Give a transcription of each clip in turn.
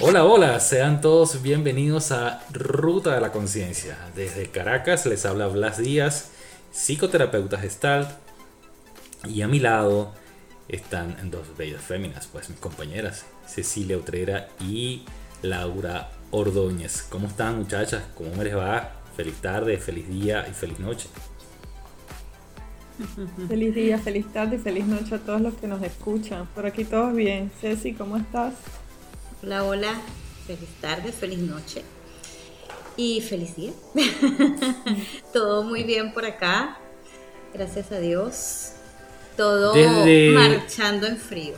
Hola, hola, sean todos bienvenidos a Ruta de la Conciencia. Desde Caracas les habla Blas Díaz, psicoterapeuta gestal, y a mi lado están dos bellas féminas, pues mis compañeras, Cecilia Utrera y Laura Ordóñez. ¿Cómo están muchachas? ¿Cómo les va? Feliz tarde, feliz día y feliz noche. Feliz día, feliz tarde y feliz noche a todos los que nos escuchan. Por aquí todos bien. Ceci, ¿cómo estás? Hola, hola. Feliz tarde, feliz noche y feliz día. Todo muy bien por acá. Gracias a Dios. Todo marchando en frío.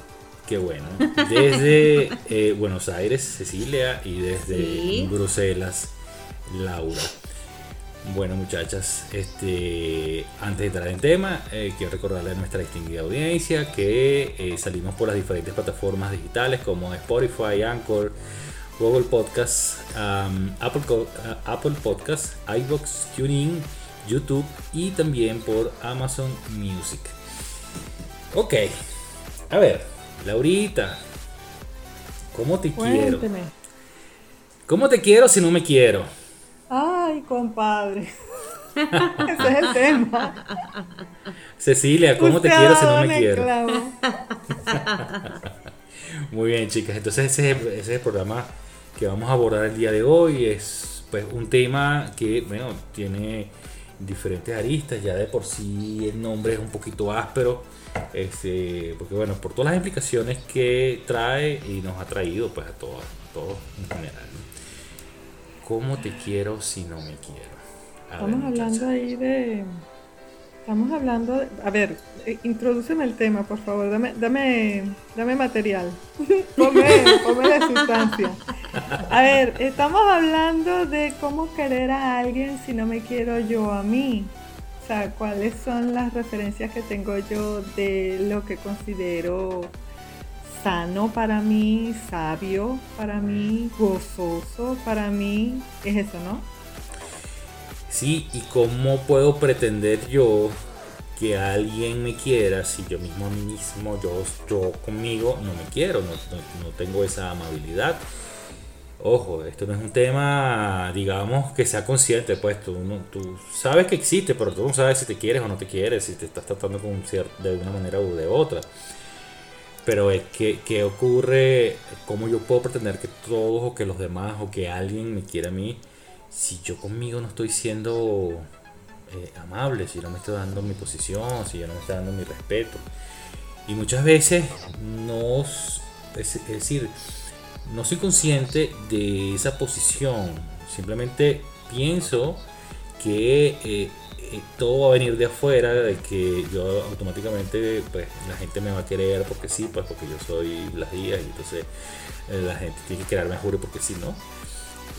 Qué bueno. Desde eh, Buenos Aires, Cecilia, y desde Bruselas, Laura. Bueno, muchachas, este, antes de entrar en tema, eh, quiero recordarle a nuestra distinguida audiencia que eh, salimos por las diferentes plataformas digitales como Spotify, Anchor, Google Podcasts, Apple, uh, Apple Podcasts, iBox, TuneIn, YouTube y también por Amazon Music. Ok, a ver, Laurita, ¿cómo te quiero? ¿Cómo te quiero si no me quiero? Ay, compadre. ese es el tema. Cecilia, ¿cómo te quiero si no me quiero? Muy bien, chicas. Entonces ese, ese es el programa que vamos a abordar el día de hoy. Es pues un tema que, bueno, tiene diferentes aristas. Ya de por sí el nombre es un poquito áspero. Este, porque bueno, por todas las implicaciones que trae y nos ha traído pues a todos, todos en general. ¿Cómo te quiero si no me quiero? Estamos hablando ahí de. Estamos hablando. De, a ver, eh, introdúceme el tema, por favor. Dame, dame, dame material. ponme, ponme la sustancia. A ver, estamos hablando de cómo querer a alguien si no me quiero yo a mí. O sea, cuáles son las referencias que tengo yo de lo que considero sano para mí, sabio para mí, gozoso para mí. Es eso, ¿no? Sí, y cómo puedo pretender yo que alguien me quiera si yo mismo a mí mismo, yo, yo conmigo no me quiero, no, tengo esa amabilidad. Ojo, esto no es un tema, digamos, que sea consciente, pues tú, tú sabes que existe, pero tú no sabes si te quieres o no te quieres, si te estás tratando con de una manera u de otra. Pero que, ¿qué ocurre? ¿Cómo yo puedo pretender que todos o que los demás o que alguien me quiera a mí si yo conmigo no estoy siendo eh, amable, si no me estoy dando mi posición, si yo no me estoy dando mi respeto? Y muchas veces no, es, decir, no soy consciente de esa posición. Simplemente pienso que eh, todo va a venir de afuera, de que yo automáticamente, pues la gente me va a querer porque sí, pues porque yo soy las días y entonces eh, la gente tiene que quererme juro porque si no,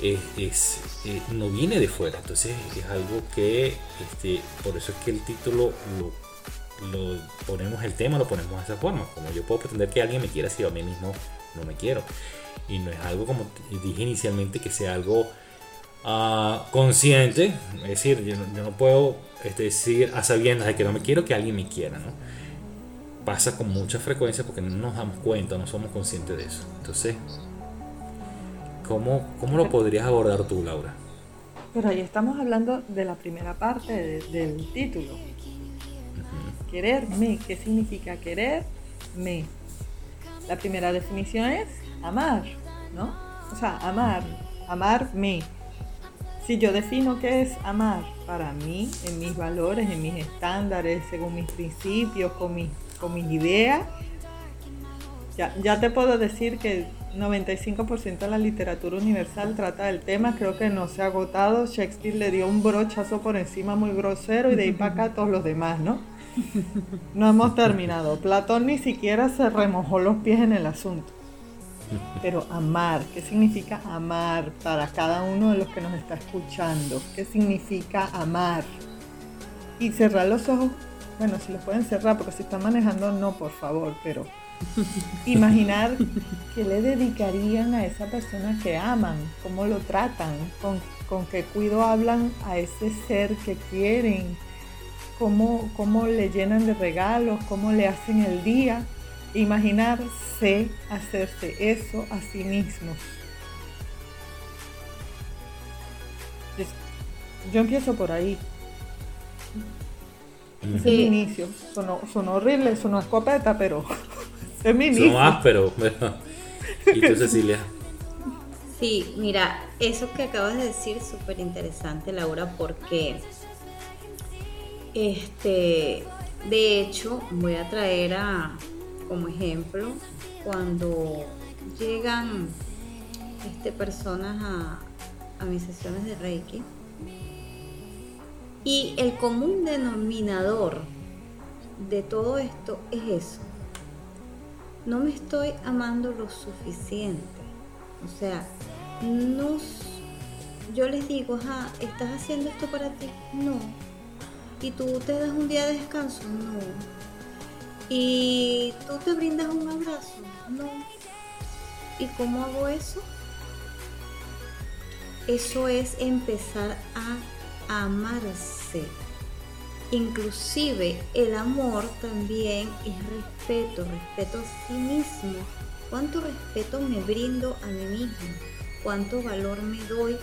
es, eh, no viene de fuera. Entonces es algo que, este, por eso es que el título lo, lo, ponemos, el tema lo ponemos de esa forma. Como yo puedo pretender que alguien me quiera si yo a mí mismo no me quiero. Y no es algo como dije inicialmente que sea algo consciente, es decir, yo no, puedo este, decir a sabiendas de que no me quiero que alguien me quiera, ¿no? Pasa con mucha frecuencia porque no nos damos cuenta, no somos conscientes de eso. Entonces, ¿cómo, cómo lo podrías abordar tú, Laura? Pero ahí estamos hablando de la primera parte del título. Quererme, ¿qué significa quererme? La primera definición es amar, ¿no? O sea, amar, amarme si yo defino qué es amar para mí, en mis valores, en mis estándares, según mis principios, con mis, con mis ideas, ya, ya te puedo decir que 95% de la literatura universal trata del tema, creo que no se ha agotado, Shakespeare le dio un brochazo por encima muy grosero y de ahí para acá todos los demás, ¿no? No hemos terminado. Platón ni siquiera se remojó los pies en el asunto. Pero amar, ¿qué significa amar para cada uno de los que nos está escuchando? ¿Qué significa amar? Y cerrar los ojos, bueno, si los pueden cerrar, porque si están manejando, no, por favor, pero imaginar qué le dedicarían a esa persona que aman, cómo lo tratan, con, con qué cuido hablan a ese ser que quieren, cómo, cómo le llenan de regalos, cómo le hacen el día. Imaginarse hacerse eso a sí mismos. Yo empiezo por ahí. Ese es mi inicio. Sonó, horrible, sonó escopeta, pero es mi inicio. Sonó áspero. ¿Y tú, Cecilia? Sí, mira, eso que acabas de decir es súper interesante, Laura, porque este, de hecho, voy a traer a, como ejemplo cuando llegan este, personas a, a mis sesiones de Reiki y el común denominador de todo esto es eso. No me estoy amando lo suficiente. O sea, no, yo les digo, ¿estás haciendo esto para ti? No. ¿Y tú te das un día de descanso? No. ¿Y tú te brindas un abrazo? No. ¿Y cómo hago eso? Eso es empezar a amarse. Inclusive el amor también es respeto, respeto a sí mismo. ¿Cuánto respeto me brindo a mí mismo? ¿Cuánto valor me doy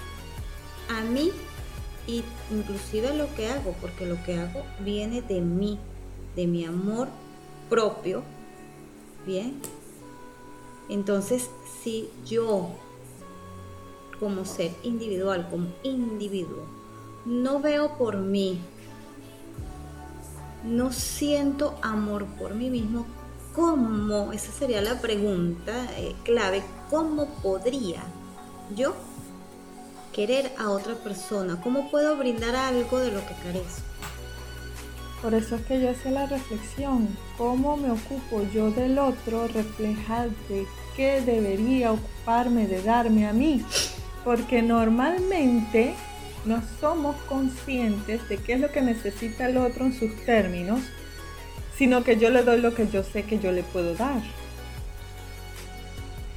a mí? Y inclusive lo que hago, porque lo que hago viene de mí, de mi amor propio. Bien. Entonces, si yo como ser individual, como individuo, no veo por mí, no siento amor por mí mismo, ¿cómo? Esa sería la pregunta eh, clave. ¿Cómo podría yo querer a otra persona? ¿Cómo puedo brindar algo de lo que carezco? Por eso es que yo hacía la reflexión, ¿cómo me ocupo yo del otro? Reflejarte qué debería ocuparme de darme a mí. Porque normalmente no somos conscientes de qué es lo que necesita el otro en sus términos, sino que yo le doy lo que yo sé que yo le puedo dar.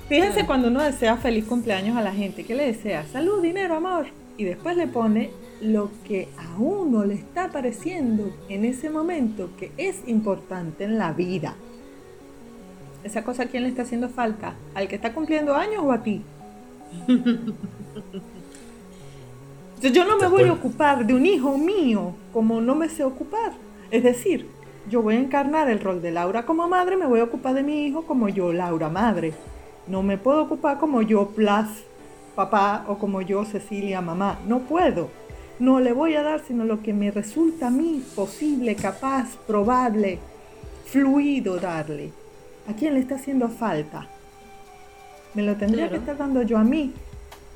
Fíjense cuando uno desea feliz cumpleaños a la gente, ¿qué le desea? Salud, dinero, amor. Y después le pone lo que a uno le está pareciendo en ese momento que es importante en la vida. Esa cosa a quién le está haciendo falta, al que está cumpliendo años o a ti. Yo no me voy a ocupar de un hijo mío como no me sé ocupar. Es decir, yo voy a encarnar el rol de Laura como madre, me voy a ocupar de mi hijo como yo, Laura madre. No me puedo ocupar como yo, Plas, papá, o como yo, Cecilia, mamá. No puedo. No le voy a dar sino lo que me resulta a mí posible, capaz, probable, fluido darle. ¿A quién le está haciendo falta? Me lo tendría que estar dando yo a mí.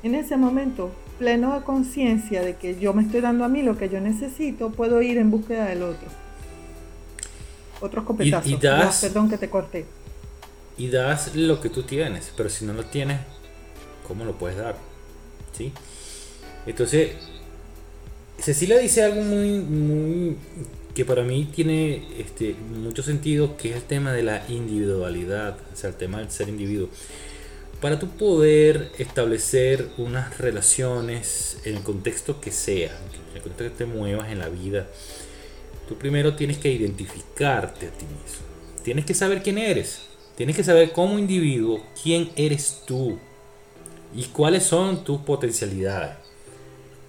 En ese momento, pleno de conciencia de que yo me estoy dando a mí lo que yo necesito, puedo ir en búsqueda del otro. Otros copetazos. Y, das, perdón que te corté. Y das lo que tú tienes, pero si no lo tienes, ¿cómo lo puedes dar? ¿Sí? Entonces, Cecilia dice algo muy, muy que para mí tiene este, mucho sentido, que es el tema de la individualidad, o sea, el tema del ser individuo. Para tu poder establecer unas relaciones en el contexto que sea, en el contexto que te muevas en la vida, tú primero tienes que identificarte a ti mismo. Tienes que saber quién eres. Tienes que saber como individuo quién eres tú y cuáles son tus potencialidades.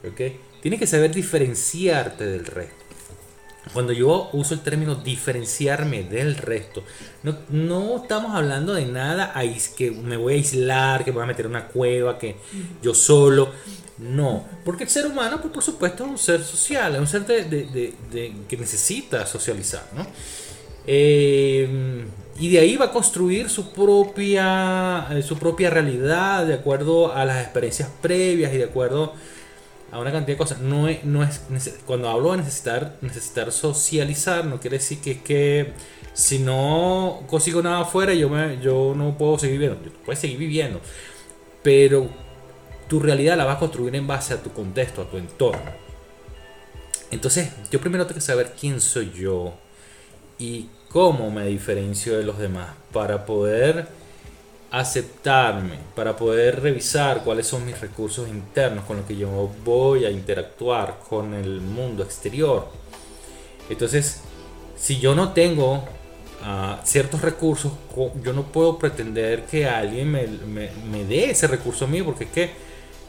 ¿Ok? Tienes que saber diferenciarte del resto. Cuando yo uso el término diferenciarme del resto, no, no, estamos hablando de nada que me voy a aislar, que me voy a meter en una cueva, que yo solo. No, porque el ser humano, pues, por supuesto, es un ser social, es un ser de, que necesita socializar, ¿no? Eh, y de ahí va a construir su propia, eh, su propia realidad de acuerdo a las experiencias previas y de acuerdo a una cantidad de cosas. No es, no es cuando hablo de necesitar, necesitar socializar, no quiere decir que, que si no consigo nada afuera, yo, me, yo no puedo seguir viviendo. Puedes seguir viviendo, pero tu realidad la vas a construir en base a tu contexto, a tu entorno. Entonces, yo primero tengo que saber quién soy yo y cómo me diferencio de los demás para poder aceptarme, para poder revisar cuáles son mis recursos internos con los que yo voy a interactuar con el mundo exterior. Entonces, si yo no tengo ah, ciertos recursos, yo no puedo pretender que alguien me, me, dé ese recurso mío, porque es que,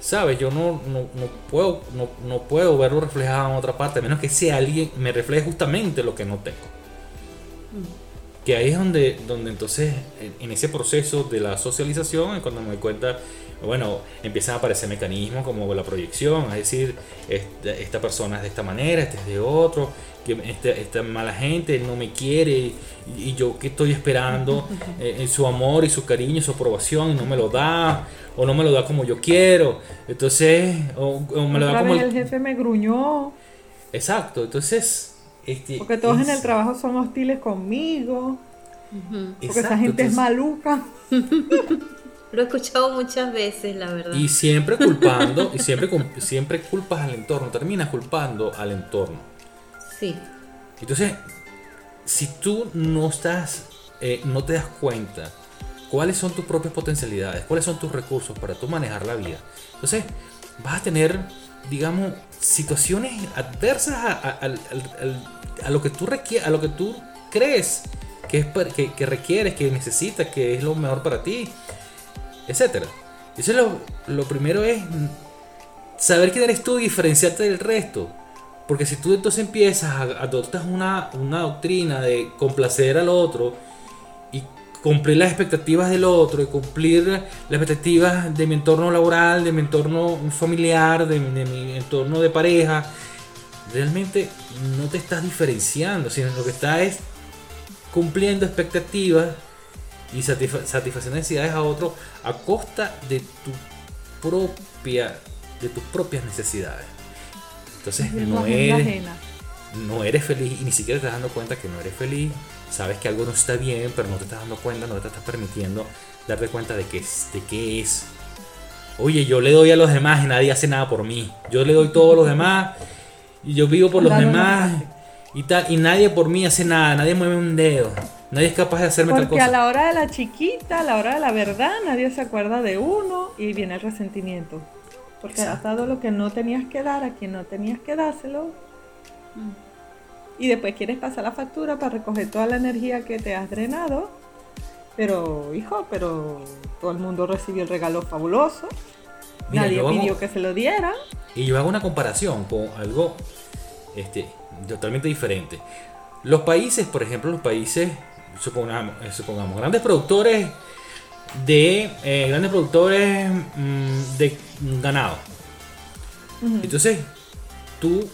¿sabes? Yo no, no, no puedo, no, no, puedo verlo reflejado en otra parte, a menos que ese alguien me refleje justamente lo que no tengo. Que ahí es donde, donde entonces, en ese proceso de la socialización, es cuando me doy cuenta bueno, empiezan a aparecer mecanismos como la proyección, es decir, esta, persona es de esta manera, este es de otro, que esta, mala gente no me quiere y, yo que estoy esperando eh, en su amor y su cariño, su aprobación y no me lo da o no me lo da como yo quiero, entonces o, me lo da como el... jefe me gruñó. Exacto, entonces este, porque todos en el trabajo son hostiles conmigo. Porque esa gente es maluca. Lo he escuchado muchas veces, la verdad. Y siempre culpando, y siempre, siempre culpas al entorno, terminas culpando al entorno. Sí. Entonces, si tú no estás, eh, no te das cuenta cuáles son tus propias potencialidades, cuáles son tus recursos para tú manejar la vida, entonces vas a tener, digamos, situaciones adversas a, lo que tú requieres, a lo que tú crees que, es, que, que requieres, que necesitas, que es lo mejor para ti etcétera. Eso lo, lo primero es saber quién eres tú y diferenciarte del resto. Porque si tú entonces empiezas a adoptar una, una doctrina de complacer al otro y cumplir las expectativas del otro y cumplir las expectativas de mi entorno laboral, de mi entorno familiar, de, de mi entorno de pareja, realmente no te estás diferenciando, sino lo que estás es cumpliendo expectativas y satisfacer necesidades a otro a costa de tu propia de tus propias necesidades. Entonces no eres, no eres feliz y ni siquiera te estás dando cuenta que no eres feliz. Sabes que algo no está bien, pero no te estás dando cuenta, no te estás permitiendo darte cuenta de que es, de qué es. Oye, yo le doy a los demás y nadie hace nada por mí. Yo le doy todo a los demás y yo vivo por los demás y tal y nadie por mí hace nada, nadie mueve un dedo. Nadie es capaz de hacerme tal cosa. Porque a la hora de la chiquita, a la hora de la verdad, nadie se acuerda de uno y viene el resentimiento. Porque has dado lo que no tenías que dar a quien no tenías que dárselo. Mm. Y después quieres pasar la factura para recoger toda la energía que te has drenado. Pero, hijo, pero todo el mundo recibió el regalo fabuloso. Nadie pidió que se lo dieran. Y yo hago una comparación con algo este, totalmente diferente. Los países, por ejemplo, los países supongamos, eh, supongamos grandes productores de eh, grandes productores mm, de ganado. Entonces, tú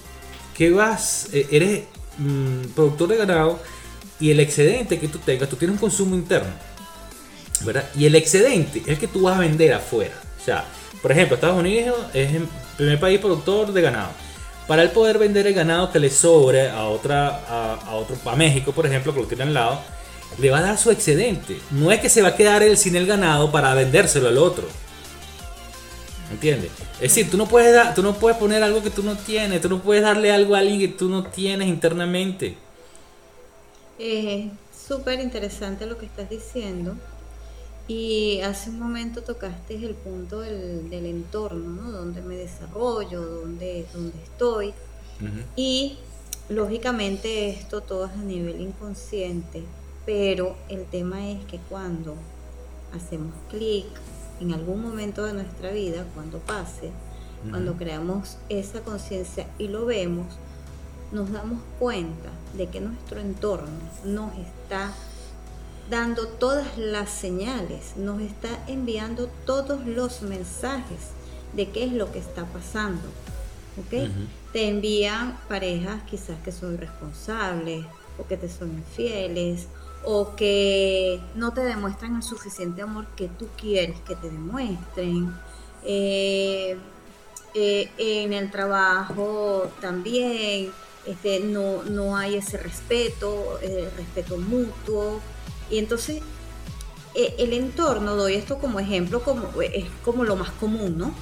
que vas, eh, eres mm, productor de ganado y el excedente que tú tengas, tú tienes un consumo interno, ¿verdad? Y el excedente es el que tú vas a vender afuera. O sea, por ejemplo, Estados Unidos es el primer país productor de ganado. Para él poder vender el ganado que le sobre a otra, a, a otro, a México, por ejemplo, que lo tiene al lado, le va a dar su excedente. No es que se va a quedar él sin el ganado para vendérselo al otro. ¿Entiendes? Es decir, tú no puedes dar, tú no puedes poner algo que tú no tienes, tú no puedes darle algo a alguien que tú no tienes internamente. Es súper interesante lo que estás diciendo. Y hace un momento tocaste el punto del, entorno, ¿no? Donde me desarrollo, donde, donde estoy. Y lógicamente esto todo es a nivel inconsciente pero el tema es que cuando hacemos clic en algún momento de nuestra vida, cuando pase, cuando creamos esa conciencia y lo vemos, nos damos cuenta de que nuestro entorno nos está dando todas las señales, nos está enviando todos los mensajes de qué es lo que está pasando. ¿ok? Te envían parejas quizás que son irresponsables o que te son infieles o que no te demuestran el suficiente amor que tú quieres que te demuestren. Eh, eh, en el trabajo también este, no, no hay ese respeto, el respeto mutuo. Y entonces eh, el entorno, doy esto como ejemplo, como, es como lo más común, ¿no?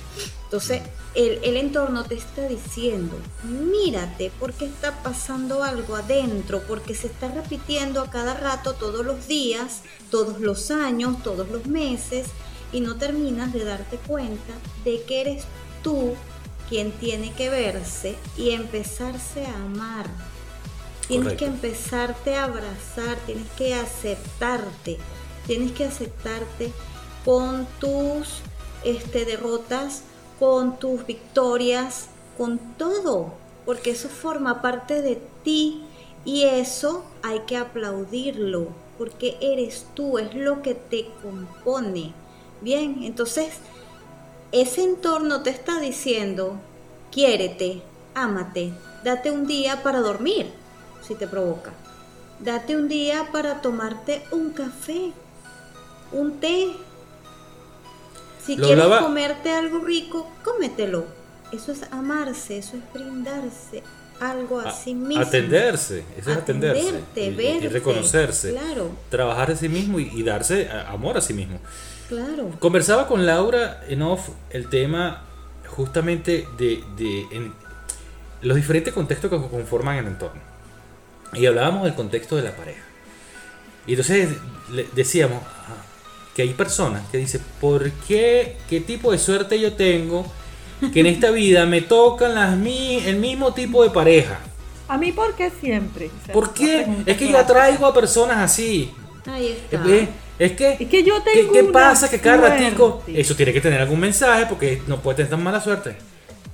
Entonces, el, el, entorno te está diciendo, mírate, porque está pasando algo adentro, porque se está repitiendo a cada rato, todos los días, todos los años, todos los meses, y no terminas de darte cuenta de que eres tú quien tiene que verse y empezarse a amar. Tienes que empezarte a abrazar, tienes que aceptarte, tienes que aceptarte con tus este, derrotas, con tus victorias, con todo, porque eso forma parte de ti y eso hay que aplaudirlo, porque eres tú, es lo que te compone. Bien, entonces ese entorno te está diciendo, quiérete, ámate, date un día para dormir, si te provoca. Date un día para tomarte un café, un té. Si quieres comerte algo rico, cómetelo. Eso es amarse, eso es brindarse algo a, sí mismo. Atenderse, eso es atenderse. y, reconocerse. Claro. Trabajar a sí mismo y, darse amor a sí mismo. Claro. Conversaba con Laura en off el tema justamente de, los diferentes contextos que conforman el entorno. Y hablábamos del contexto de la pareja. Y entonces decíamos ah, que hay personas que dicen, ¿por qué? ¿Qué tipo de suerte yo tengo? Que en esta vida me tocan las el mismo tipo de pareja. A mí, ¿por qué siempre? ¿Por qué? Es que yo atraigo a personas así. Ahí está. Es que, es que yo tengo ¿qué, pasa? Que cada ratico, eso tiene que tener algún mensaje porque no puede tener tan mala suerte.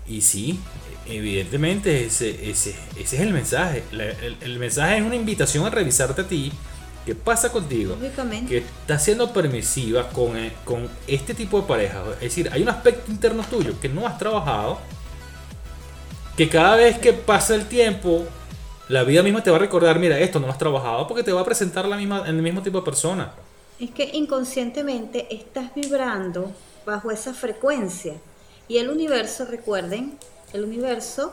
Y sí, evidentemente ese, ese, ese es el mensaje. el, mensaje es una invitación a revisarte a ti. ¿Qué pasa contigo? Que estás siendo permisiva con, eh, con este tipo de pareja. Es decir, hay un aspecto interno tuyo que no has trabajado. Que cada vez que pasa el tiempo, la vida misma te va a recordar, mira, esto no lo has trabajado porque te va a presentar la misma, el mismo tipo de persona. Es que inconscientemente estás vibrando bajo esa frecuencia. Y el universo, recuerden, el universo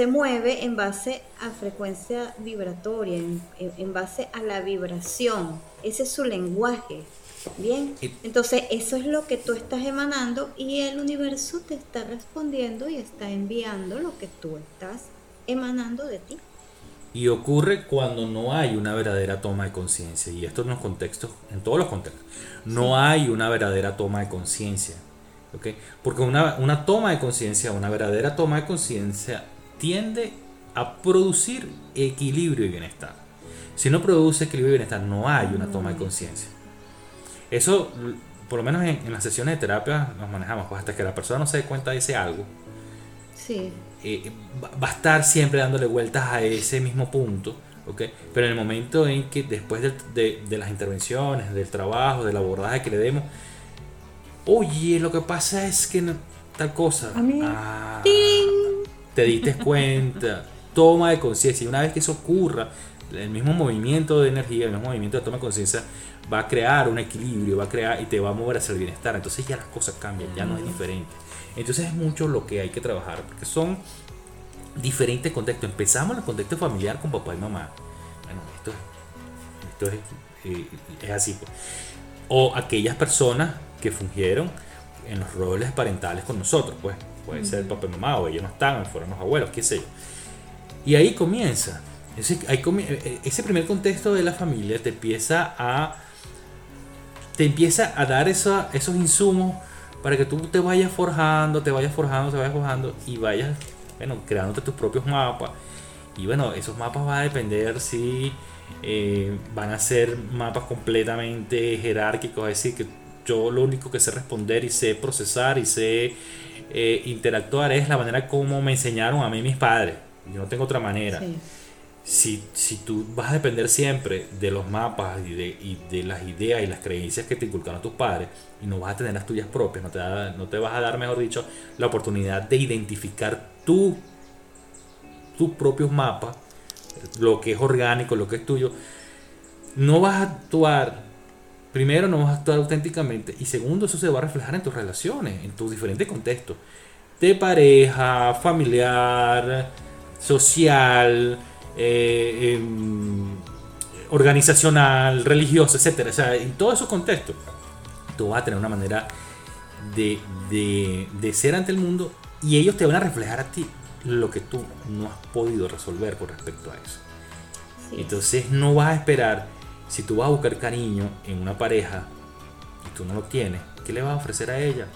se mueve en base a frecuencia vibratoria, en, base a la vibración. Ese es su lenguaje. Bien, entonces eso es lo que tú estás emanando y el universo te está respondiendo y está enviando lo que tú estás emanando de ti. Y ocurre cuando no hay una verdadera toma de conciencia. Y esto en los contextos, en todos los contextos. No hay una verdadera toma de conciencia. ¿okay? Porque una, una toma de conciencia, una verdadera toma de conciencia, tiende a producir equilibrio y bienestar. Si no produce equilibrio y bienestar, no hay una toma de conciencia. Eso, por lo menos en, las sesiones de terapia, nos manejamos pues hasta que la persona no se dé cuenta de ese algo. Sí. Eh, va a estar siempre dándole vueltas a ese mismo punto. ¿okay? Pero en el momento en que después de, de, las intervenciones, del trabajo, del abordaje que le demos, oye, lo que pasa es que tal cosa. A mí. Ah, te diste cuenta. toma de conciencia. Y una vez que eso ocurra, el mismo movimiento de energía, el mismo movimiento de toma de conciencia va a crear un equilibrio, va a crear y te va a mover hacia el bienestar. Entonces ya las cosas cambian, ya no es diferente. Entonces es mucho lo que hay que trabajar, porque son diferentes contextos. Empezamos en el contexto familiar con papá y mamá. Bueno, esto, esto es, eh, es así. Pues. O aquellas personas que fungieron en los roles parentales con nosotros, pues puede ser papá y mamá, o ellos no están, fueron los abuelos, qué sé yo. Y ahí comienza. Ese, eh, eh, ese primer contexto de la familia te empieza a te empieza a dar esos insumos para que tú te vayas forjando, te vayas forjando, te vayas forjando y vayas, bueno, creándote tus propios mapas. Y bueno, esos mapas van a depender si eh, van a ser mapas completamente jerárquicos, es decir, que yo lo único que sé responder y sé procesar y sé eh, interactuar es la manera como me enseñaron a mí mis padres. Yo no tengo otra manera. Sí si, si tú vas a depender siempre de los mapas y de, y de, las ideas y las creencias que te inculcaron tus padres y no vas a tener las tuyas propias, no te, no te vas a dar, mejor dicho, la oportunidad de identificar tú, tus propios mapas, lo que es orgánico, lo que es tuyo, no vas a actuar, primero no vas a actuar auténticamente y segundo eso se va a reflejar en tus relaciones, en tus diferentes contextos, de pareja, familiar, social, eh, em, organizacional, religioso, etcétera. O sea, en todos esos contextos, tú vas a tener una manera de, de, ser ante el mundo y ellos te van a reflejar a ti lo que tú no has podido resolver con respecto a eso. Entonces no vas a esperar, si tú vas a buscar cariño en una pareja y tú no lo tienes, ¿qué le vas a ofrecer a ella?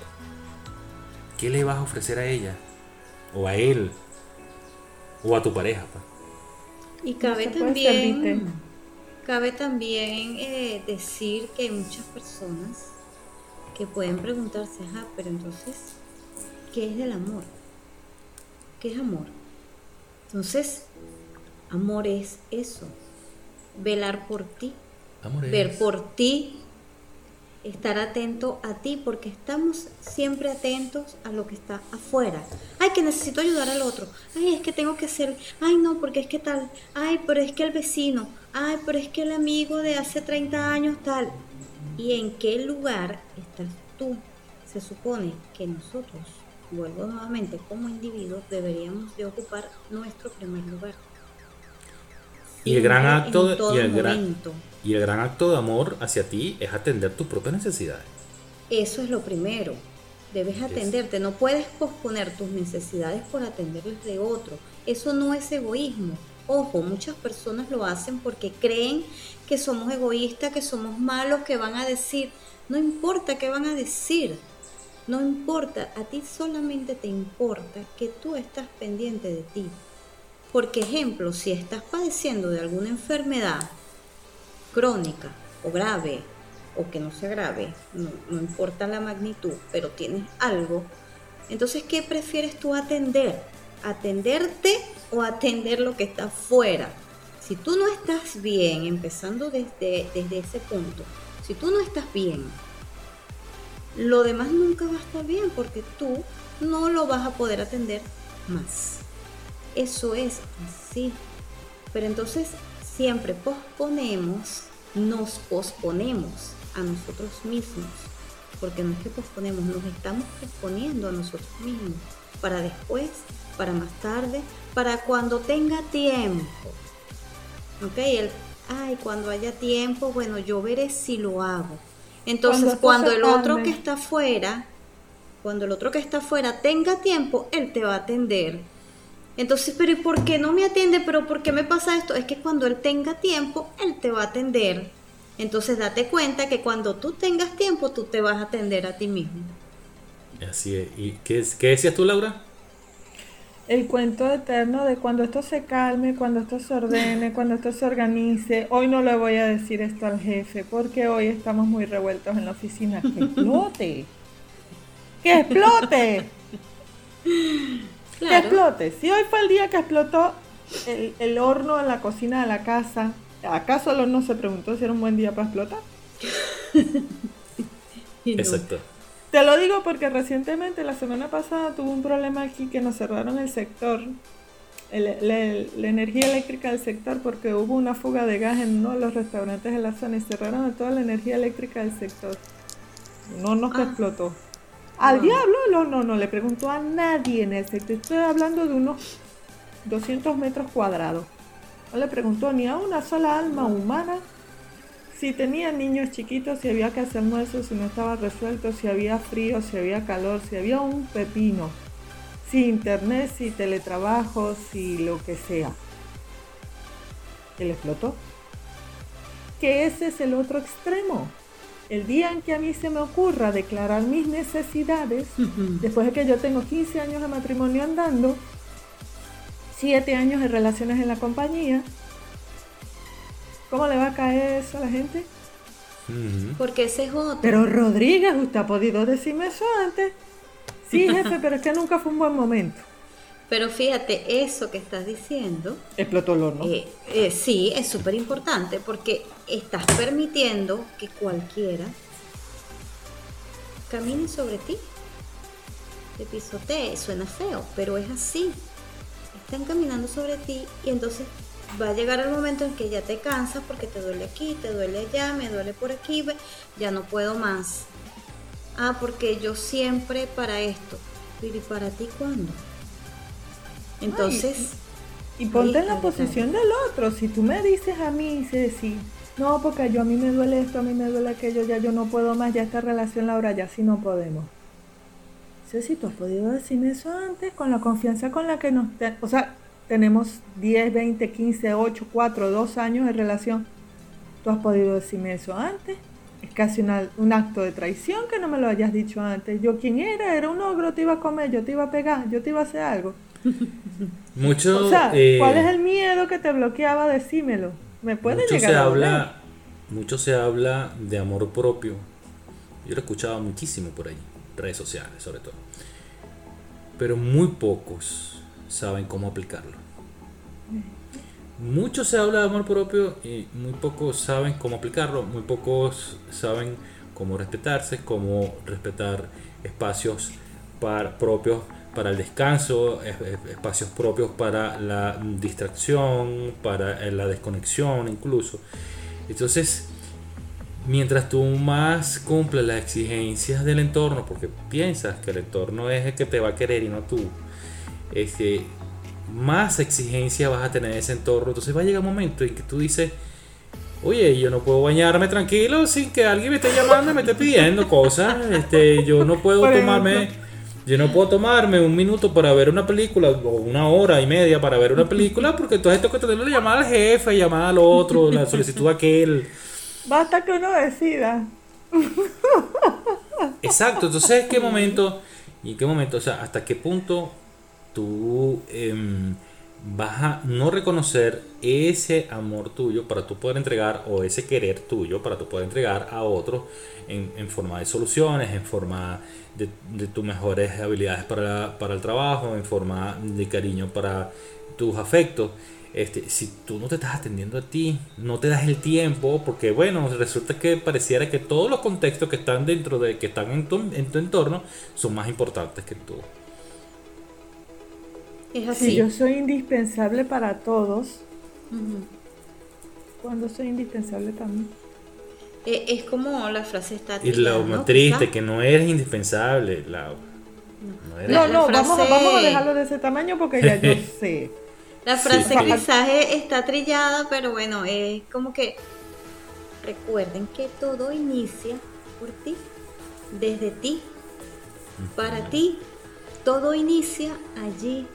¿Qué le vas a ofrecer a ella? O a él, o a tu pareja. Pues? Y cabe también, cabe también eh, decir que hay muchas personas que pueden preguntarse, ajá, pero entonces, ¿qué es el amor? ¿Qué es amor? Entonces, amor es eso, velar por ti, ver por ti, estar atento a ti, porque estamos siempre atentos a lo que está afuera. Ay, que necesito ayudar al otro. Ay, es que tengo que hacer. Ay, no, porque es que tal. Ay, pero es que el vecino. Ay, pero es que el amigo de hace 30 años tal. ¿Y en qué lugar estás tú? Se supone que nosotros, vuelvo nuevamente, como individuos, deberíamos de ocupar nuestro primer lugar. Y el gran acto y el gran, y el gran acto de amor hacia ti es atender tus propias necesidades. Eso es lo primero. Debes atenderte, no puedes posponer tus necesidades por atenderles de otro. Eso no es egoísmo. Ojo, muchas personas lo hacen porque creen que somos egoístas, que somos malos, que van a decir, no importa qué van a decir, no importa, a ti solamente te importa que tú estás pendiente de ti. Porque ejemplo, si estás padeciendo de alguna enfermedad crónica o grave, o que no sea grave, no, no importa la magnitud, pero tienes algo, entonces ¿qué prefieres tú atender? ¿Atenderte o atender lo que está fuera? Si tú no estás bien, empezando desde, desde ese punto, si tú no estás bien, lo demás nunca va a estar bien porque tú no lo vas a poder atender más. Eso es así. Pero entonces siempre posponemos, nos posponemos a nosotros mismos. Porque no es que posponemos, nos estamos posponiendo a nosotros mismos. Para después, para más tarde, para cuando tenga tiempo. ¿Ok? El, ay, cuando haya tiempo, bueno, yo veré si lo hago. Entonces, cuando, el otro que está afuera, cuando el otro que está afuera tenga tiempo, él te va a atender. Entonces, pero ¿y por qué no me atiende? ¿Pero por qué me pasa esto? Es que cuando él tenga tiempo, él te va a atender. Entonces, date cuenta que cuando tú tengas tiempo, tú te vas a atender a ti mismo. Así es. ¿Y qué, qué decías tú, Laura? el cuento eterno de cuando esto se calme, cuando esto se ordene, cuando esto se organice. Hoy no le voy a decir esto al jefe porque hoy estamos muy revueltos en la oficina. ¡Que explote! ¡Que explote! ¡Que explote! Si hoy fue el día que explotó el, el horno en la cocina de la casa, ¿acaso el horno se preguntó si era un buen día para explotar? Exacto. Te lo digo porque recientemente, la semana pasada, tuve un problema aquí que nos cerraron el sector, la energía eléctrica del sector, porque hubo una fuga de gas en uno de los restaurantes de la zona y cerraron toda la energía eléctrica del sector. No nos ah. explotó. Al diablo, no, no, no le preguntó a nadie en el sector. Estoy hablando de unos 200 metros cuadrados. No le preguntó ni a una sola alma humana si tenía niños chiquitos, si había que hacer nueces, si no estaba resuelto, si había frío, si había calor, si había un pepino, si internet, si teletrabajo, si lo que sea. Él explotó. Que ese es el otro extremo. El día en que a mí se me ocurra declarar mis necesidades, después de que yo tengo 15 años de matrimonio andando, 7 años de relaciones en la compañía, ¿Cómo le va a caer eso a la gente? Porque ese es otro. Pero Rodríguez, usted ha podido decirme eso antes. Sí, jefe, pero es que nunca fue un buen momento. Pero fíjate, eso que estás diciendo... Explotó el horno. Eh, eh, sí, es súper importante porque estás permitiendo que cualquiera camine sobre ti, te pisotee, suena feo, pero es así. Están caminando sobre ti y entonces va a llegar el momento en que ya te cansas porque te duele aquí, te duele allá, me duele por aquí, ya no puedo más. Ah, porque yo siempre para esto. ¿Y para ti cuándo? Entonces... y, ponte en la posición del otro. Si tú me dices a mí, Ceci, no, porque yo a mí me duele esto, a mí me duele aquello, ya yo no puedo más, ya esta relación, Laura, ya sí no podemos. Ceci, tú has podido decirme eso antes, con la confianza con la que nos... o sea, tenemos 10, 20, 15, 8, 4, 2 años de relación. Tú has podido decirme eso antes. Es casi un acto de traición que no me lo hayas dicho antes. Yo quién era, era un ogro, te iba a comer, yo te iba a pegar, yo te iba a hacer algo. Mucho, O sea, eh, ¿cuál es el miedo que te bloqueaba? Decímelo. ¿Me puede mucho llegar se a habla, mucho se habla de amor propio. Yo lo escuchaba muchísimo por ahí, redes sociales sobre todo. Pero muy pocos saben cómo aplicarlo. Mucho se habla de amor propio y muy pocos saben cómo aplicarlo, muy pocos saben cómo respetarse, cómo respetar espacios para- propios para el descanso, es- es- espacios propios para la distracción, para eh, la desconexión incluso. Entonces, mientras tú más cumples las exigencias del entorno, porque piensas que el entorno es el que te va a querer y no tú, este, más exigencia vas a tener en ese entorno. Entonces va a llegar un momento en que tú dices, oye, yo no puedo bañarme tranquilo sin que alguien me esté llamando y me esté pidiendo cosas. Este, yo no puedo tomarme. Yo no puedo tomarme un minuto para ver una película o una hora y media para ver una película porque entonces tengo que tener la llamada al jefe, llamada al otro, la solicitud a aquel. Basta que uno decida. Exacto, entonces ¿en qué momento? ¿Y en qué momento? O sea, ¿hasta qué punto tú em, vas a no reconocer ese amor tuyo para tú poder entregar o ese querer tuyo para tú poder entregar a otros en, en forma de soluciones, en forma de, de tus mejores habilidades para, para el trabajo, en forma de cariño para tus afectos? Este, si tú no te estás atendiendo a ti, no te das el tiempo, porque bueno, resulta que pareciera que todos los contextos que están dentro de, que están en tu, en tu entorno, son más importantes que tú. Es así. Si yo soy indispensable para todos, Ujú. cuando soy indispensable también. Eh, Es como la frase está Y más ¿no? triste, que no eres indispensable, Lau. No eres- No, no, vamos, a- frase- vamos a dejarlo de ese tamaño porque ya yo sé. La frase Sí. quizás es- está trillada, pero bueno, es como que recuerden que todo inicia por ti, desde ti, para ti. Todo inicia allí.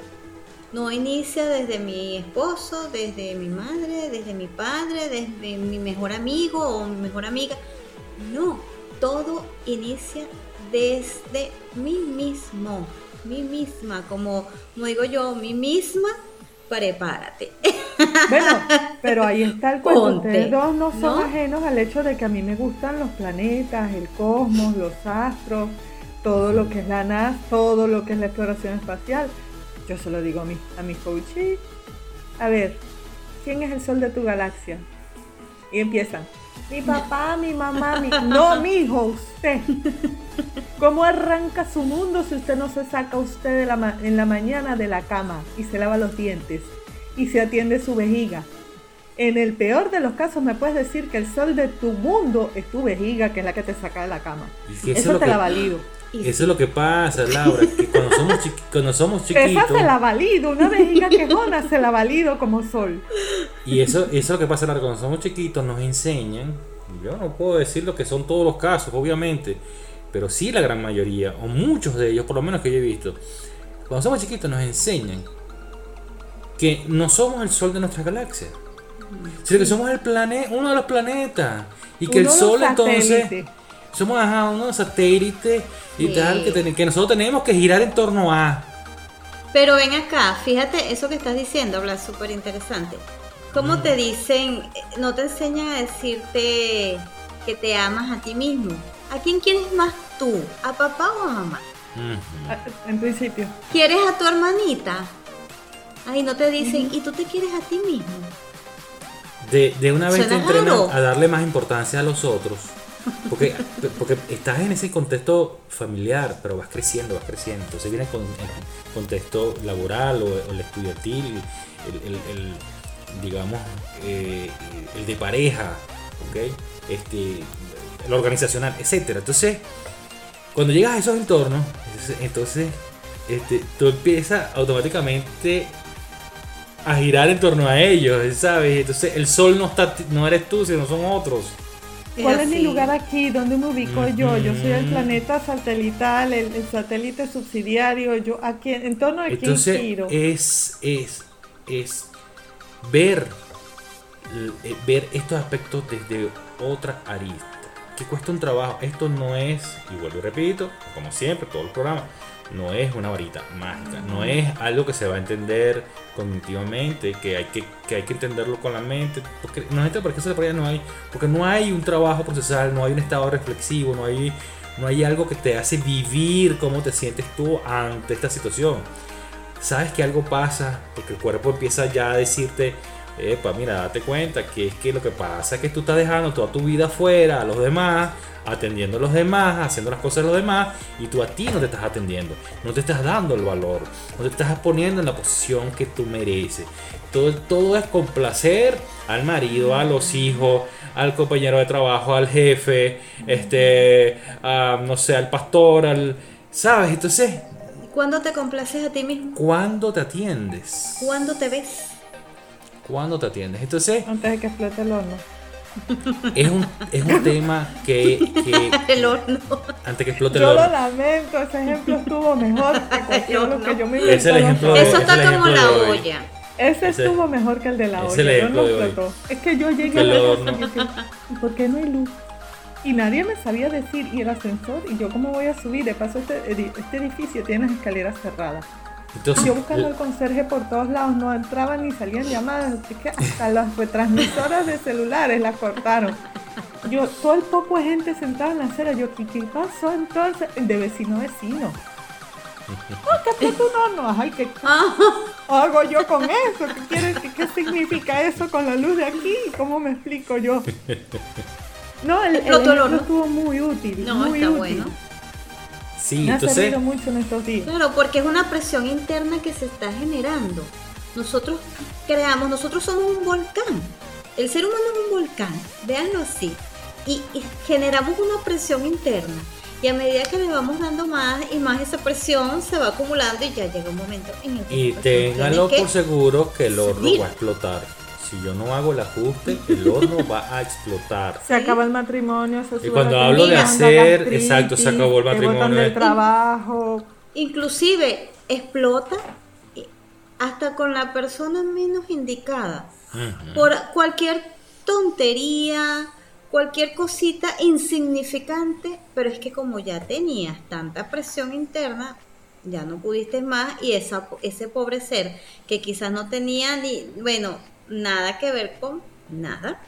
No inicia desde mi esposo, desde mi madre, desde mi padre, desde mi mejor amigo o mi mejor amiga. No, todo inicia desde mí mismo, mí misma, como, como digo yo, mí misma, prepárate. Bueno, pero ahí está el cuento. Ustedes dos no son ¿no? ajenos al hecho de que a mí me gustan los planetas, el cosmos, los astros, todo lo que es la NASA, todo lo que es la exploración espacial. Yo se lo digo a mis, a mis coaches. A ver, ¿quién es el sol de tu galaxia? Y empiezan. Mi papá, mi mamá, mi... No, mi hijo, usted. ¿Cómo arranca su mundo si usted no se saca usted de la ma- en la mañana de la cama y se lava los dientes y se atiende su vejiga? En el peor de los casos me puedes decir que el sol de tu mundo es tu vejiga, que es la que te saca de la cama. Eso es Eso lo te que- la valido. Y Eso es lo que pasa, Laura, que cuando somos, chiqui- cuando somos Esa chiquitos, se la valido, una vejiga quejona se la valido como sol. y eso, eso es lo que pasa, Laura, cuando somos chiquitos nos enseñan, yo no puedo decir lo que son todos los casos, obviamente, pero sí la gran mayoría, o muchos de ellos, por lo menos que yo he visto, cuando somos chiquitos nos enseñan que no somos el sol de nuestra galaxia, sino que somos el planeta, uno de los planetas, y que el Uno sol entonces... Somos ajá, unos satélites y Sí. tal que, ten- que nosotros tenemos que girar en torno a. Pero ven acá, fíjate, eso que estás diciendo, habla súper interesante. ¿Cómo Mm. te dicen, no te enseñan a decirte que te amas a ti mismo? ¿A quién quieres más tú? ¿A papá o a mamá? En principio. ¿Quieres a tu hermanita? Ay, no te dicen, ¿y tú te quieres a ti mismo? De, de una vez te entrenan raro. a darle más importancia a los otros. Porque, porque estás en ese contexto familiar, pero vas creciendo, vas creciendo. Entonces viene con el contexto laboral o, el estudiantil, el, el- digamos, eh, el de pareja, ¿ok? Este, el organizacional, etcétera. Entonces, cuando llegas a esos entornos, entonces, entonces este, tú empiezas automáticamente a girar en torno a ellos, ¿sabes? Entonces el sol no está, no eres tú, sino son otros. ¿Cuál es mi lugar aquí? ¿Dónde me ubico yo? Yo soy el planeta satelital, el, el satélite subsidiario. Yo aquí, ¿En torno a quién Entonces giro? es, es, es ver, eh, ver estos aspectos desde otra arista. que cuesta un trabajo. Esto no es, y vuelvo y repito, como siempre, todo el programa, no es una varita mágica, no es algo que se va a entender cognitivamente, que hay que, que hay que entenderlo con la mente, porque no hay no hay, porque no hay un trabajo procesal, no hay un estado reflexivo, no hay, no hay algo que te hace vivir cómo te sientes tú ante esta situación. Sabes que algo pasa, porque el cuerpo empieza ya a decirte, Epa, mira, date cuenta que es que lo que pasa es que tú estás dejando toda tu vida fuera a los demás, atendiendo a los demás, haciendo las cosas de los demás, y tú a ti no te estás atendiendo, no te estás dando el valor, no te estás poniendo en la posición que tú mereces. Todo, todo es complacer al marido, a los hijos, al compañero de trabajo, al jefe, este, no sé, al pastor, al, ¿sabes? Entonces... ¿Cuándo te complaces a ti mismo? ¿Cuándo te atiendes? ¿Cuándo te ves? ¿Cuándo te atiendes? Entonces... Antes de que explote el horno. Es un, es un tema que, que, El horno. Antes que explote el horno. Yo lo lamento, ese ejemplo estuvo mejor que lo que yo me inventé. Es el ejemplo de, Eso está como la olla. Ese, estuvo mejor que el de la olla. Yo no explotó. Es que yo llegué a la ¿por qué no hay luz? Y nadie me sabía decir, y el ascensor, y yo cómo voy a subir, de paso este, este edificio tiene las escaleras cerradas yo buscando al conserje por todos lados, no entraban ni salían llamadas, así que hasta las retransmisoras de celulares las cortaron. Yo, todo el poco de gente sentada en la acera, yo, ¿qué, qué pasó entonces? De vecino a vecino. Oh, ¿qué tú no, no, ay, ¿qué hago yo con eso? ¿Qué, quiere, qué, significa eso con la luz de aquí? ¿Cómo me explico yo? No, el, el, el estuvo muy útil. No, muy está útil. bueno. Sí, Me ha servido mucho en estos días. Claro, porque es una presión interna que se está generando. Nosotros creamos, nosotros somos un volcán. El ser humano es un volcán, véanlo así. Y, generamos una presión interna. Y a medida que le vamos dando más y más esa presión se va acumulando y ya llega un momento en el que... Y téngalo por seguro que el horno va a explotar si yo no hago el ajuste, el horno va a explotar. Se acaba el matrimonio, se Y cuando hablo de hacer, exacto, se acabó el matrimonio. El trabajo. Inclusive explota hasta con la persona menos indicada. Por cualquier tontería, cualquier cosita insignificante, pero es que como ya tenías tanta presión interna, ya no pudiste más y esa, ese pobre ser que quizás no tenía ni, bueno, nada que ver con nada.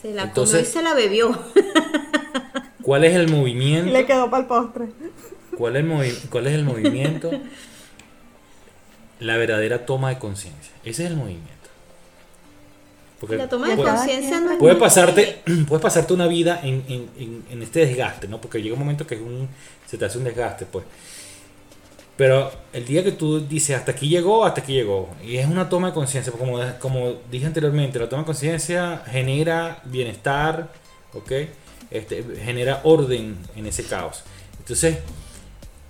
Se la comió y se la bebió. ¿Cuál es el movimiento? Y le quedó para el postre. ¿Cuál es, ¿Cuál es el movimiento? La verdadera toma de conciencia. Ese es el movimiento. Porque la toma de conciencia no es puede pasarte, puedes pasarte una vida en, en, en, este desgaste, ¿no? Porque llega un momento que es un, se te hace un desgaste, pues. Pero el día que tú dices hasta aquí llegó, hasta aquí llegó. Y es una toma de conciencia. Como, como dije anteriormente, la toma de conciencia genera bienestar, ¿ok? Este, genera orden en ese caos. Entonces,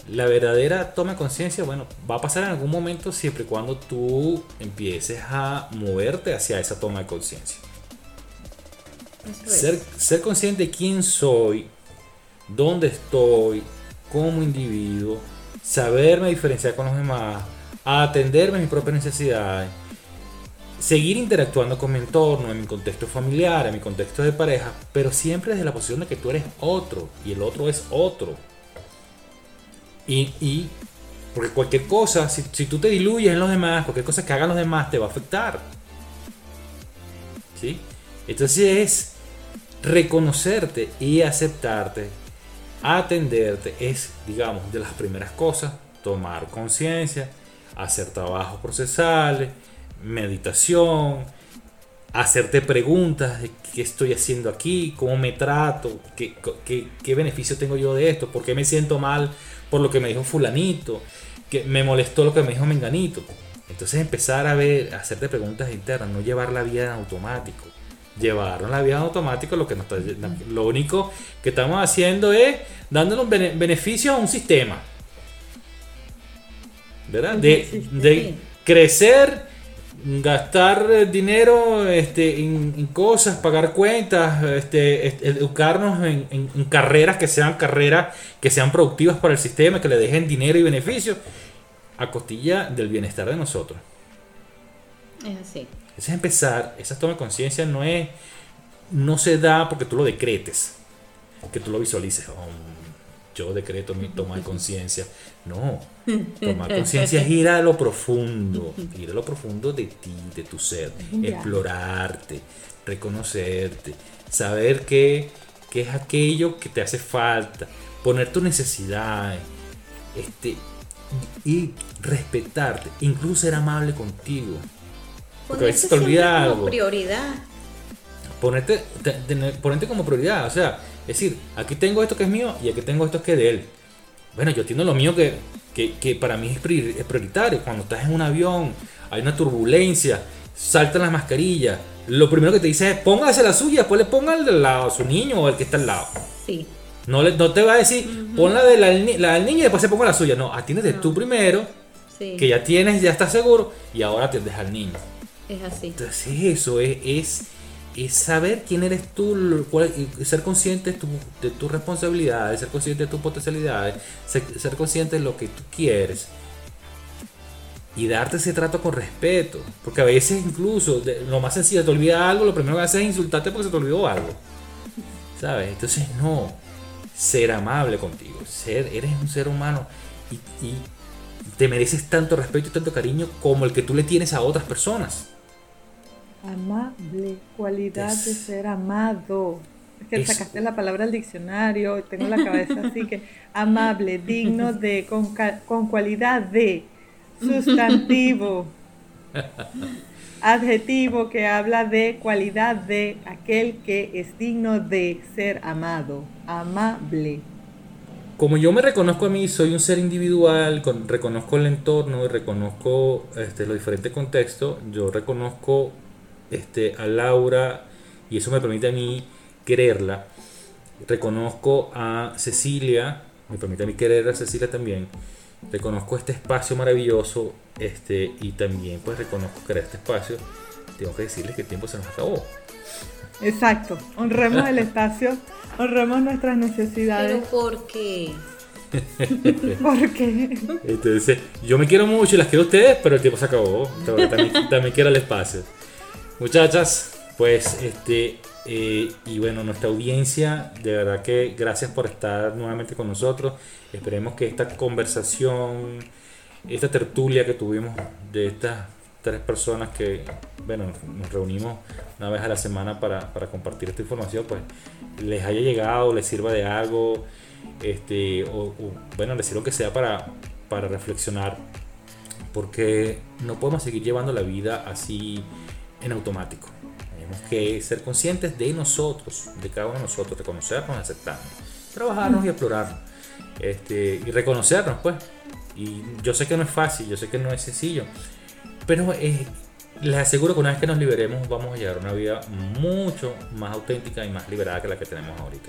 la verdadera toma de conciencia, bueno, va a pasar en algún momento siempre y cuando tú empieces a moverte hacia esa toma de conciencia. Ser, ser consciente de quién soy, dónde estoy, como individuo saberme diferenciar con los demás, atenderme a mis propias necesidades, seguir interactuando con mi entorno, en mi contexto familiar, en mi contexto de pareja, pero siempre desde la posición de que tú eres otro y el otro es otro. Y, porque cualquier cosa, si, si, tú te diluyes en los demás, cualquier cosa que hagan los demás te va a afectar. ¿Sí? Entonces es reconocerte y aceptarte Atenderte es, digamos, de las primeras cosas, tomar conciencia, hacer trabajos procesales, meditación, hacerte preguntas de qué estoy haciendo aquí, cómo me trato, qué, beneficio tengo yo de esto, por qué me siento mal por lo que me dijo fulanito, que me molestó lo que me dijo menganito. Entonces empezar a ver, a hacerte preguntas internas, no llevar la vida en automático llevaron la vida en automático, lo que nos lo único que estamos haciendo es dándole un beneficio a un sistema. ¿Verdad? De, crecer, gastar dinero este, en, cosas, pagar cuentas, este, educarnos en, carreras que sean carreras que sean productivas para el sistema, que le dejen dinero y beneficio a costilla del bienestar de nosotros. Es así. Ese es empezar, esa toma de conciencia no es, no se da porque tú lo decretes. que tú lo visualices. Oh, yo decreto mi toma de conciencia. No, tomar conciencia es ir a lo profundo, ir a lo profundo de ti, de tu ser, explorarte, reconocerte, saber qué, qué es aquello que te hace falta, poner tus necesidades, este, y respetarte, incluso ser amable contigo. Porque a veces te olvida algo. prioridad. Ponerte, ponerte como prioridad, o sea, es decir, aquí tengo esto que es mío y aquí tengo esto que es de él. Bueno, yo tengo lo mío que, que, para mí es prioritario. Cuando estás en un avión, hay una turbulencia, saltan las mascarillas. Lo primero que te dice es póngase la suya, después le ponga al del lado, a su niño o el que está al lado. Sí. No, le, no te va a decir, pon la, de la, del niño y después se ponga la suya. No, atiéndete tú primero, que ya tienes, ya estás seguro, y ahora atiendes al niño. Es así. Entonces eso es, es, saber quién eres tú, ser consciente de, tu, de tus responsabilidades, ser consciente de tus potencialidades, ser, consciente de lo que tú quieres y darte ese trato con respeto. Porque a veces incluso lo más sencillo, te olvida algo, lo primero que haces es insultarte porque se te olvidó algo. ¿Sabes? Entonces no, ser amable contigo, ser, eres un ser humano y, te mereces tanto respeto y tanto cariño como el que tú le tienes a otras personas. Amable, cualidad de ser amado. Es que sacaste la palabra al diccionario, tengo la cabeza así que amable, digno de, con, con cualidad de, sustantivo. adjetivo que habla de cualidad de aquel que es digno de ser amado, amable. Como yo me reconozco a mí, soy un ser individual, reconozco el entorno y reconozco este, los diferentes contextos, yo reconozco este, a Laura y eso me permite a mí quererla. Reconozco a Cecilia, me permite a mí querer a Cecilia también reconozco este espacio maravilloso este, y también pues reconozco que era este espacio, tengo que decirles que el tiempo se nos acabó. Exacto, honremos el espacio, honremos nuestras necesidades. Pero ¿por qué? ¿Por qué? Entonces, yo me quiero mucho y las quiero a ustedes, pero el tiempo se acabó. También, también quiero el espacio. Muchachas, pues este, eh, y bueno, nuestra audiencia, de verdad que gracias por estar nuevamente con nosotros. Esperemos que esta conversación, esta tertulia que tuvimos de estas tres personas que, bueno, nos reunimos una vez a la semana para, compartir esta información, pues les haya llegado, les sirva de algo, este, o, bueno, les sirva que sea para, para reflexionar, porque no podemos seguir llevando la vida así en automático tenemos que ser conscientes de nosotros, de cada uno de nosotros, reconocernos, aceptarnos, trabajarnos y explorarnos. Este, y reconocernos, pues. Y yo sé que no es fácil, yo sé que no es sencillo, pero eh, les aseguro que una vez que nos liberemos vamos a llevar una vida mucho más auténtica y más liberada que la que tenemos ahorita.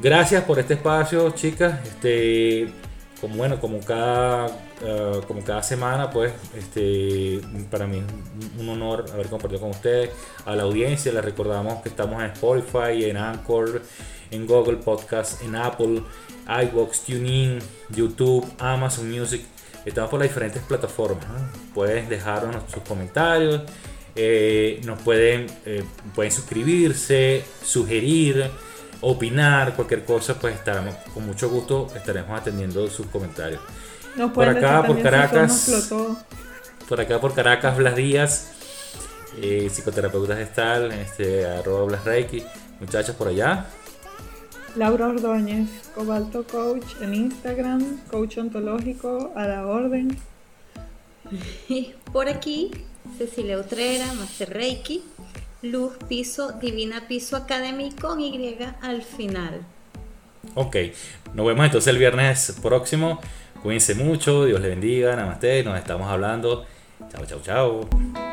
Gracias por este espacio, chicas. Este, como bueno, como cada, eh, como cada semana, pues este, para mí es un honor haber compartido con ustedes. A la audiencia les recordamos que estamos en Spotify, en Anchor, en Google Podcast, en Apple, iBox, TuneIn, YouTube, Amazon Music. Estamos por las diferentes plataformas. Pueden dejarnos sus comentarios, eh, nos pueden, eh, pueden suscribirse, sugerir opinar, cualquier cosa, pues estaremos, con mucho gusto estaremos atendiendo sus comentarios. por acá, por Caracas, por acá, por Caracas, Blas Díaz, eh, psicoterapeuta gestal, este, arroba Blas Reiki, muchachas por allá. Laura Ordóñez, Cobalto Coach en Instagram, coach ontológico a la orden. Por aquí, Cecilia Utrera, Master Reiki. Luz Piso Divina Piso Academy con Y al final. Ok, nos vemos entonces el viernes próximo. Cuídense mucho, Dios les bendiga, namaste, nos estamos hablando. Chao, chao, chao.